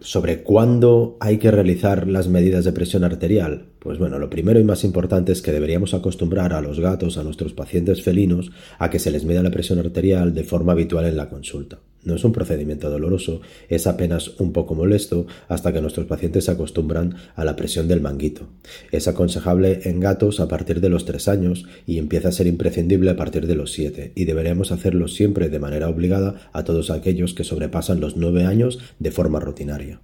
sobre cuándo hay que realizar las medidas de presión arterial? Pues bueno, lo primero y más importante es que deberíamos acostumbrar a los gatos, a nuestros pacientes felinos, a que se les mida la presión arterial de forma habitual en la consulta. No es un procedimiento doloroso, es apenas un poco molesto hasta que nuestros pacientes se acostumbran a la presión del manguito. Es aconsejable en gatos a partir de los 3 años y empieza a ser imprescindible a partir de los 7 y deberíamos hacerlo siempre de manera obligada a todos aquellos que sobrepasan los 9 años de forma rutinaria.